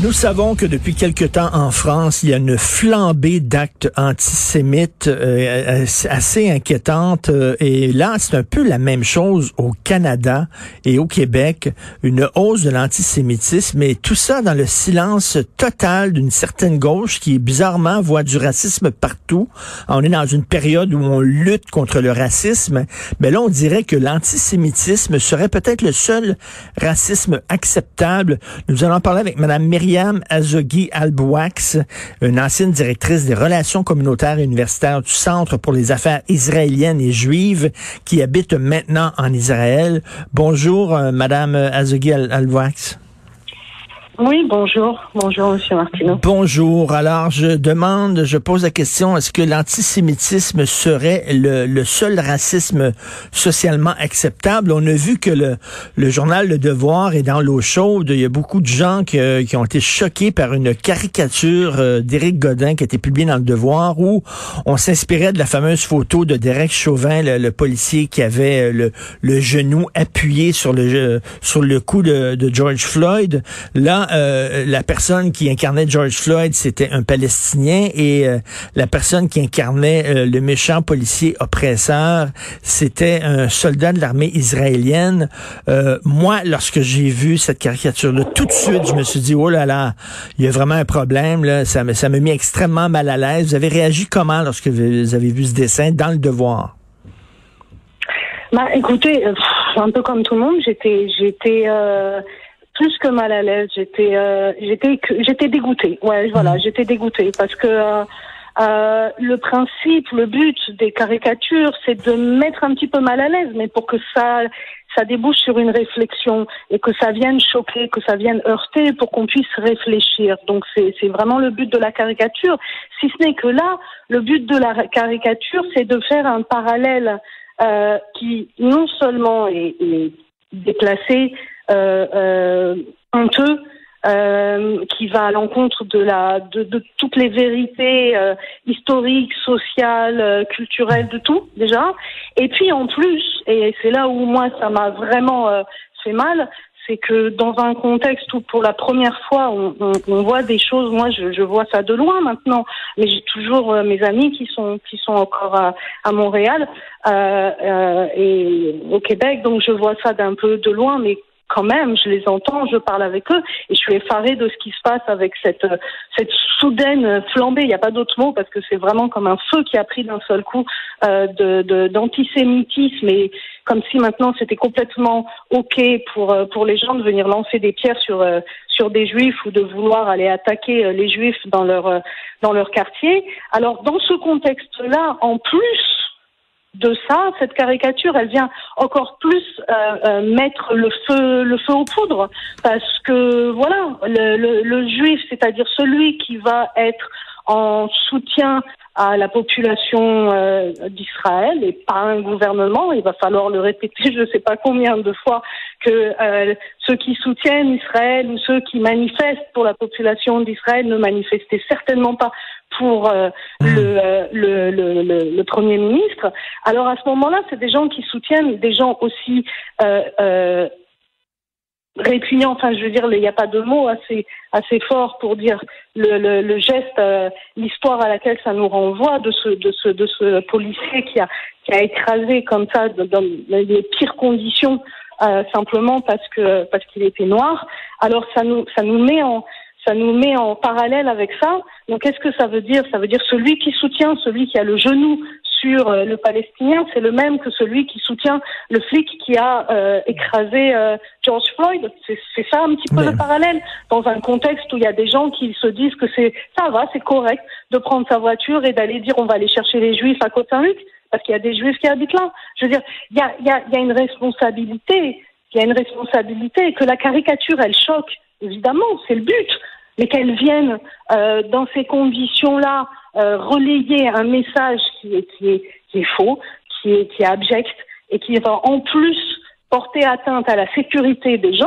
Nous savons que depuis quelque temps en France, il y a une flambée d'actes antisémites euh, assez inquiétante. Euh, et là, c'est un peu la même chose au Canada et au Québec, une hausse de l'antisémitisme. Et tout ça dans le silence total d'une certaine gauche qui, bizarrement, voit du racisme partout. On est dans une période où on lutte contre le racisme. Mais là, on dirait que l'antisémitisme serait peut-être le seul racisme acceptable. Nous allons parler avec Mme Myriam Myriam Azogui Albouax, une ancienne directrice des relations communautaires et universitaires du Centre pour les affaires israéliennes et juives qui habite maintenant en Israël. Bonjour, euh, Madame Azogui Albouax. Oui, bonjour. Bonjour, Monsieur Martineau. Bonjour. Alors, je demande, je pose la question, est-ce que l'antisémitisme serait le, seul racisme socialement acceptable? On a vu que le, le journal Le Devoir est dans l'eau chaude. Il y a beaucoup de gens qui, qui ont été choqués par une caricature euh, d'Éric Godin qui a été publiée dans Le Devoir où on s'inspirait de la fameuse photo de Derek Chauvin, le, policier qui avait le, le genou appuyé sur le, sur le cou de, de George Floyd. Là, euh, la personne qui incarnait George Floyd, c'était un Palestinien et euh, la personne qui incarnait euh, le méchant policier oppresseur, c'était un soldat de l'armée israélienne. moi, lorsque j'ai vu cette caricature-là, tout de suite, je me suis dit, oh là là, il y a vraiment un problème. Là. Ça m'a ça mis extrêmement mal à l'aise. Vous avez réagi comment lorsque vous avez vu ce dessin dans le devoir? Bah, écoutez, un peu comme tout le monde, j'étais, j'étais, plus que mal à l'aise. J'étais, euh, j'étais, j'étais dégoûtée. Ouais, voilà, mhm. j'étais dégoûtée parce que euh, euh, le principe, le but des caricatures, c'est de mettre un petit peu mal à l'aise, mais pour que ça, ça débouche sur une réflexion et que ça vienne choquer, que ça vienne heurter, pour qu'on puisse réfléchir. Donc c'est, c'est vraiment le but de la caricature. Si ce n'est que là, le but de la caricature, c'est de faire un parallèle qui non seulement est, est déplacé, honteux. Euh, qui va à l'encontre de la de, de, toutes les vérités euh, historiques, sociales, euh, culturelles, de tout déjà. Et puis en plus, et c'est là où moi ça m'a vraiment fait mal, c'est que dans un contexte où pour la première fois on, on, on voit des choses, moi je, je, vois ça de loin maintenant, mais j'ai toujours mes amis qui sont qui sont encore à, à Montréal et au Québec, donc je vois ça d'un peu de loin, mais quand même, je les entends, je parle avec eux et je suis effarée de ce qui se passe avec cette cette soudaine flambée. Il n'y a pas d'autre mot parce que c'est vraiment comme un feu qui a pris d'un seul coup euh, de d'antisémitisme et comme si maintenant c'était complètement ok pour euh, pour les gens de venir lancer des pierres sur euh, sur des juifs ou de vouloir aller attaquer euh, les juifs dans leur dans leur quartier. Alors dans ce contexte-là, en plus de ça, cette caricature, elle vient encore plus euh, euh, mettre le feu, le feu aux poudres, parce que voilà, le, le, le juif, c'est-à-dire celui qui va être en soutien à la population euh, d'Israël et pas un gouvernement. Il va falloir le répéter je ne sais pas combien de fois que euh, ceux qui soutiennent Israël ou ceux qui manifestent pour la population d'Israël ne manifestaient certainement pas pour euh, le, le, le, le, Premier ministre. Alors à ce moment-là, c'est des gens qui soutiennent des gens aussi répugnant. Enfin, je veux dire, il n'y a pas de mots assez assez fort pour dire le, le, le geste, euh, l'histoire à laquelle ça nous renvoie de ce de ce de ce policier qui a qui a écrasé comme ça dans les pires conditions euh, simplement parce que parce qu'il était noir. Alors ça nous ça nous met en ça nous met en parallèle avec ça. Donc qu'est-ce que ça veut dire Ça veut dire celui qui soutient, celui qui a le genou sur euh, le Palestinien, c'est le même que celui qui soutient le flic qui a euh, écrasé euh, George Floyd. C'est ça un petit peu le parallèle dans un contexte où il y a des gens qui se disent que c'est ça va, c'est correct de prendre sa voiture et d'aller dire on va aller chercher les Juifs à Côte-Saint-Luc parce qu'il y a des Juifs qui habitent là. Je veux dire, il y a, y, a, y a une responsabilité, il y a une responsabilité que la caricature elle choque. Évidemment, c'est le but mais qu'elle vienne euh, dans ces conditions-là euh, relayer un message qui est, qui est, qui est faux, qui est, qui est abject et qui va en plus porter atteinte à la sécurité des gens,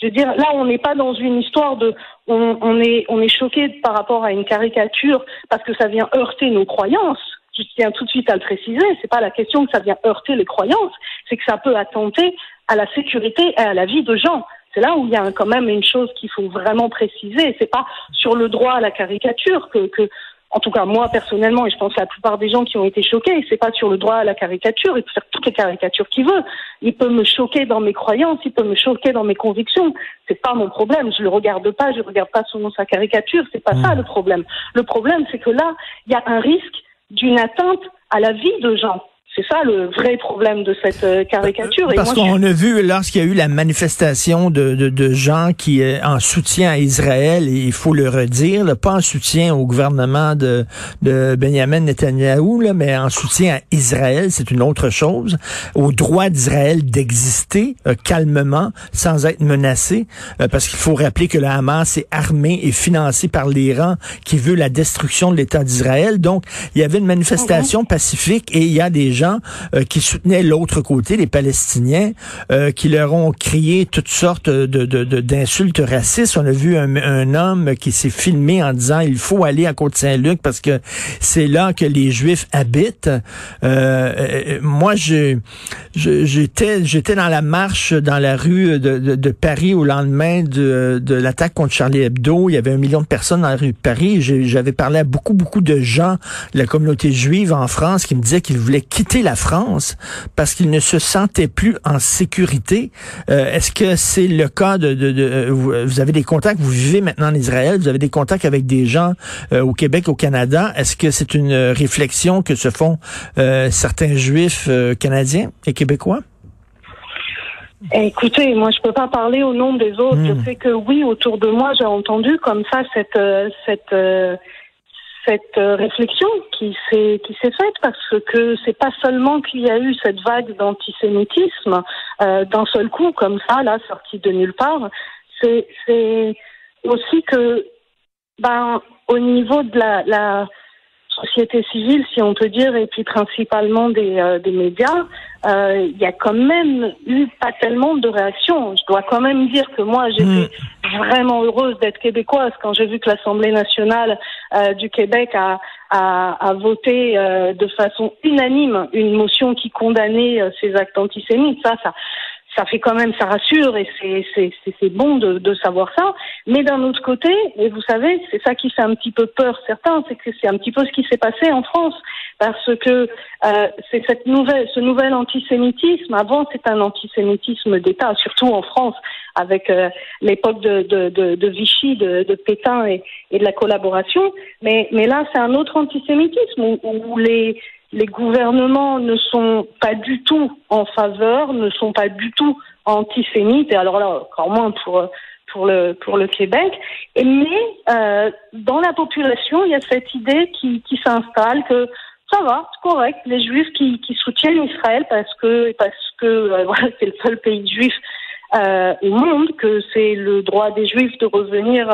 Je veux dire, là, on n'est pas dans une histoire de, on, on est, on est choqué par rapport à une caricature parce que ça vient heurter nos croyances. Je tiens tout de suite à le préciser. C'est pas la question que ça vient heurter les croyances, c'est que ça peut attenter à la sécurité et à la vie de gens. C'est là où il y a quand même une chose qu'il faut vraiment préciser. C'est pas sur le droit à la caricature que, que en tout cas moi personnellement, et je pense que la plupart des gens qui ont été choqués, c'est pas sur le droit à la caricature, il peut faire toutes les caricatures qu'il veut. Il peut me choquer dans mes croyances, il peut me choquer dans mes convictions. C'est pas mon problème. Je le regarde pas, je regarde pas selon sa caricature. C'est pas ça mmh. le problème. Le problème, c'est que là, il y a un risque d'une atteinte à la vie de gens. C'est ça le vrai problème de cette euh, caricature. Parce qu'on a vu lorsqu'il y a eu la manifestation de, de, de gens qui euh, en soutien à Israël, et il faut le redire, pas en soutien au gouvernement de, de Benjamin Netanyahu, là, mais en soutien à Israël, c'est une autre chose, au droit d'Israël d'exister euh, calmement, sans être menacé, parce qu'il faut rappeler que le Hamas est armé et financé par l'Iran qui veut la destruction de l'État d'Israël. Donc, il y avait une manifestation pacifique et il y a des gens euh, qui soutenaient l'autre côté, les Palestiniens, euh, qui leur ont crié toutes sortes de, d'insultes racistes. On a vu un, homme qui s'est filmé en disant il faut aller à Côte-Saint-Luc parce que c'est là que les Juifs habitent. Euh, moi, je, j'étais j'étais dans la marche dans la rue de, Paris au lendemain de, de l'attaque contre Charlie Hebdo. Il y avait un million de personnes dans la rue de Paris. J'avais parlé à beaucoup beaucoup de gens de la communauté juive en France qui me disaient qu'ils voulaient quitter la France parce qu'ils ne se sentaient plus en sécurité. Euh, est-ce que c'est le cas de, de, euh, vous avez des contacts, vous vivez maintenant en Israël, vous avez des contacts avec des gens euh, au Québec, au Canada. Est-ce que c'est une réflexion que se font certains juifs canadiens et québécois? Écoutez, moi je peux pas parler au nom des autres. Je hmm. sais que oui, autour de moi, j'ai entendu comme ça cette cette cette euh, réflexion qui s'est qui s'est faite parce que c'est pas seulement qu'il y a eu cette vague d'antisémitisme euh, d'un seul coup comme ça là sorti de nulle part c'est c'est aussi que ben au niveau de la, société civile, si on peut dire, et puis principalement des, euh, des médias, euh, il y a quand même eu pas tellement de réactions. Je dois quand même dire que moi, j'étais hmm. Vraiment heureuse d'être québécoise quand j'ai vu que l'Assemblée nationale euh, du Québec a, a, a voté de façon unanime une motion qui condamnait ces actes antisémites. Ça, ça, ça fait quand même, ça rassure et c'est bon de, de, savoir ça. Mais d'un autre côté, et vous savez, c'est ça qui fait un petit peu peur certains, c'est que c'est un petit peu ce qui s'est passé en France, parce que euh, c'est cette nouvelle, ce nouvel antisémitisme. Avant, c'est un antisémitisme d'État, surtout en France, avec euh, l'époque de, de, de, de, Vichy, de, de Pétain et, et, de la collaboration. Mais, mais là, c'est un autre antisémitisme où, où les les gouvernements ne sont pas du tout en faveur, ne sont pas du tout antisémites, et alors là, encore moins pour pour le pour le Québec. Mais euh, dans la population, il y a cette idée qui, qui s'installe que ça va, c'est correct. Les Juifs qui, qui soutiennent Israël parce que parce que euh, voilà, c'est le seul pays juif euh, au monde, que c'est le droit des Juifs de revenir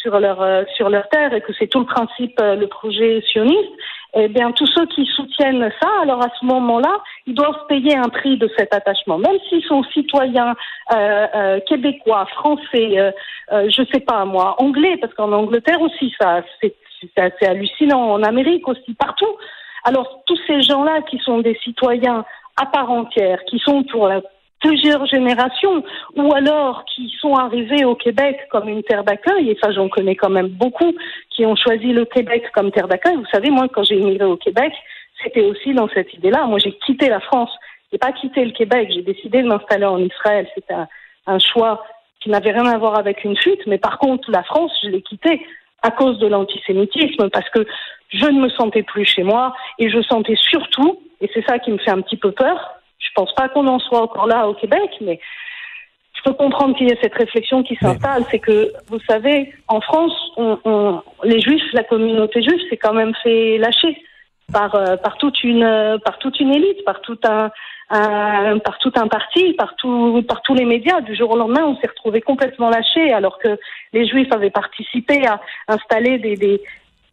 sur leur sur leur terre et que c'est tout le principe, le projet sioniste, eh bien tous ceux qui soutiennent ça, alors à ce moment-là, ils doivent payer un prix de cet attachement, même s'ils sont citoyens euh, québécois, français, je sais pas moi, anglais, parce qu'en Angleterre aussi ça, c'est assez hallucinant, en Amérique aussi, partout. Alors tous ces gens-là qui sont des citoyens à part entière, qui sont pour la plusieurs générations, ou alors qui sont arrivés au Québec comme une terre d'accueil, et ça j'en connais quand même beaucoup, qui ont choisi le Québec comme terre d'accueil. Vous savez, moi quand j'ai immigré au Québec, c'était aussi dans cette idée-là. Moi j'ai quitté la France, j'ai pas quitté le Québec, j'ai décidé de m'installer en Israël. C'était un, choix qui n'avait rien à voir avec une fuite, mais par contre la France, je l'ai quittée à cause de l'antisémitisme, parce que je ne me sentais plus chez moi, et je sentais surtout, et c'est ça qui me fait un petit peu peur, je pense pas qu'on en soit encore là au Québec, mais je peux comprendre qu'il y ait cette réflexion qui s'installe. C'est que, vous savez, en France, on, les Juifs, la communauté juive, s'est quand même fait lâcher par euh, par toute une par toute une élite, par tout un, par tout un parti, par, tout, par tous les médias. Du jour au lendemain, on s'est retrouvé complètement lâché, alors que les Juifs avaient participé à installer des, des,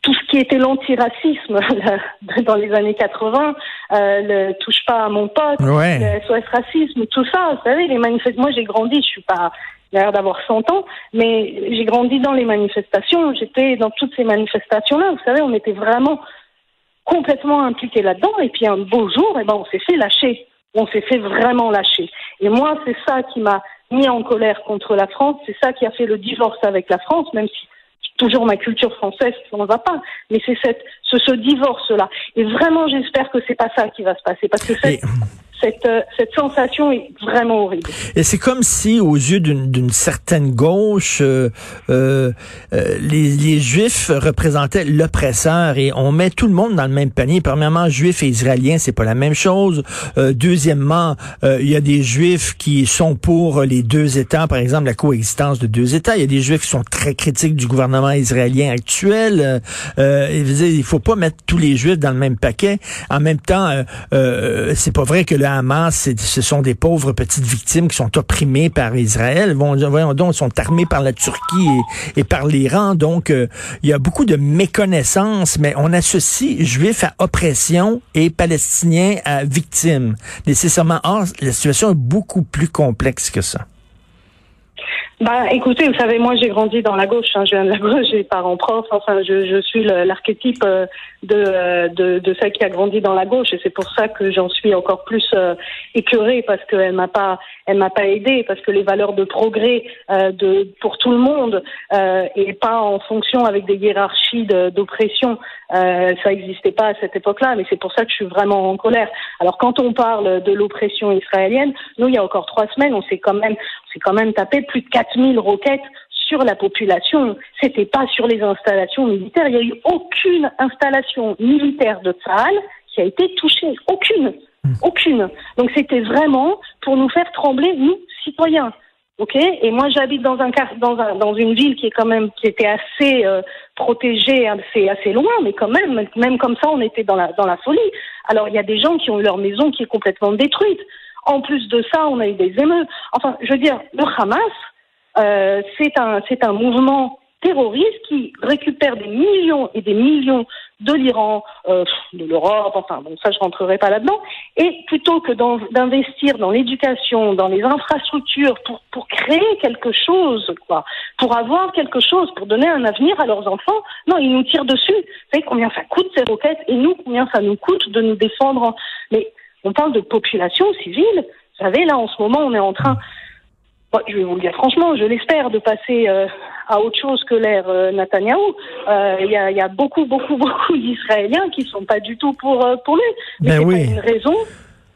tout ce qui était l'antiracisme dans les années 80, euh, le touche pas à mon pote, le SOS racisme, tout ça, vous savez, les manifestations. Moi, j'ai grandi, je suis pas, l'air d'avoir 100 ans, mais j'ai grandi dans les manifestations, j'étais dans toutes ces manifestations-là. Vous savez, on était vraiment complètement impliqués là-dedans. Et puis un beau jour, eh ben, on s'est fait lâcher. On s'est fait vraiment lâcher. Et moi, c'est ça qui m'a mis en colère contre la France. C'est ça qui a fait le divorce avec la France, même si toujours ma culture française, ça ne va pas. Mais c'est cette, ce, ce divorce-là. Et vraiment, j'espère que c'est pas ça qui va se passer. Parce que cette, cette, euh, cette sensation est vraiment horrible. Et c'est comme si, aux yeux d'une certaine gauche, euh, euh, euh, les, les, Juifs représentaient l'oppresseur et on met tout le monde dans le même panier. Premièrement, Juifs et Israéliens, c'est pas la même chose. Euh, deuxièmement, il y a des Juifs qui sont pour les deux États, par exemple la coexistence de deux États. Il y a des Juifs qui sont très critiques du gouvernement israélien actuel. il faut pas mettre tous les Juifs dans le même paquet. En même temps, c'est pas vrai que le Hamas, ce sont des pauvres petites victimes qui sont opprimées par Israël. voyons donc, sont armés par la Turquie et, par l'Iran. Donc, euh, il y a beaucoup de méconnaissance, mais on associe juifs à oppression et palestiniens à victimes. Nécessairement, la situation est beaucoup plus complexe que ça. Bah, écoutez, vous savez, moi j'ai grandi dans la gauche. Hein. Je viens de la gauche, j'ai parents profs. Enfin, je, je suis l'archétype euh, de, de, de celle qui a grandi dans la gauche, et c'est pour ça que j'en suis encore plus euh, écœurée parce qu'elle m'a pas, elle m'a pas aidée, parce que les valeurs de progrès euh, de pour tout le monde euh, et pas en fonction avec des hiérarchies d'oppression, euh, ça n'existait pas à cette époque-là. Mais c'est pour ça que je suis vraiment en colère. Alors quand on parle de l'oppression israélienne, nous il y a encore trois semaines, on s'est quand même, on s'est quand même tapé plus de 4000 roquettes sur la population, c'était pas sur les installations militaires. Il n'y a eu aucune installation militaire de Tsahal qui a été touchée. Aucune. Hmm. Aucune. Donc c'était vraiment pour nous faire trembler, nous, citoyens. Ok? Et moi, j'habite dans un dans un dans une ville qui est quand même qui était assez euh, protégée, assez assez loin, mais quand même, même comme ça, on était dans la dans la folie. Alors il y a des gens qui ont eu leur maison qui est complètement détruite. En plus de ça, on a eu des émeutes. Enfin, je veux dire, le Hamas, euh, c'est un, c'est un mouvement terroriste qui récupère des millions et des millions de l'Iran, euh, de l'Europe, enfin bon ça je rentrerai pas là-dedans, et plutôt que d'investir dans l'éducation, dans les infrastructures pour pour créer quelque chose, quoi, pour avoir quelque chose, pour donner un avenir à leurs enfants, non ils nous tirent dessus. Vous savez combien ça coûte ces roquettes et nous combien ça nous coûte de nous défendre. Mais on parle de population civile. Vous savez là en ce moment on est en train je vais vous le dire franchement, je l'espère de passer euh, à autre chose que l'ère euh, Netanyahou. Euh, il y, a, y, a, beaucoup, beaucoup, beaucoup d'Israéliens qui sont pas du tout pour euh, pour lui. Mais ben c'est une raison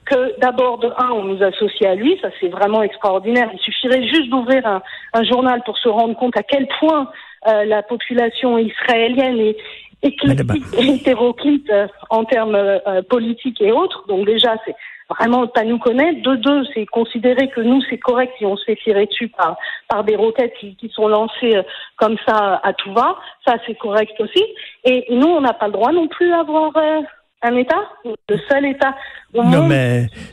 que d'abord de un, on nous associe à lui, ça c'est vraiment extraordinaire. Il suffirait juste d'ouvrir un, un, journal pour se rendre compte à quel point la population israélienne est éclectique et hétéroclite en termes politiques et autres. Donc déjà, c'est vraiment pas nous connaître. De deux, c'est considérer que nous, c'est correct si on se fait tirer dessus par, par des roquettes qui, qui sont lancées euh, comme ça à tout va. Ça, c'est correct aussi. Et nous, on n'a pas le droit non plus d'avoir euh, un État, le seul État au monde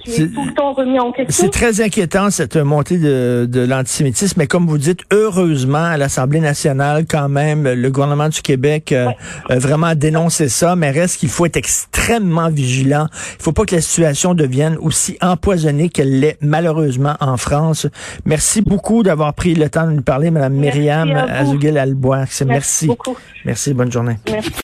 qui est tout le temps remis en question? C'est très inquiétant cette montée de, de l'antisémitisme, mais comme vous dites, heureusement à l'Assemblée nationale, quand même, le gouvernement du Québec euh, a vraiment dénoncé ça, mais reste qu'il faut être extrêmement vigilant. Il faut pas que la situation devienne aussi empoisonnée qu'elle l'est malheureusement en France. Merci beaucoup d'avoir pris le temps de nous parler, Madame Myriam Azougel-Albois. Merci. Merci. Merci, bonne journée. Merci.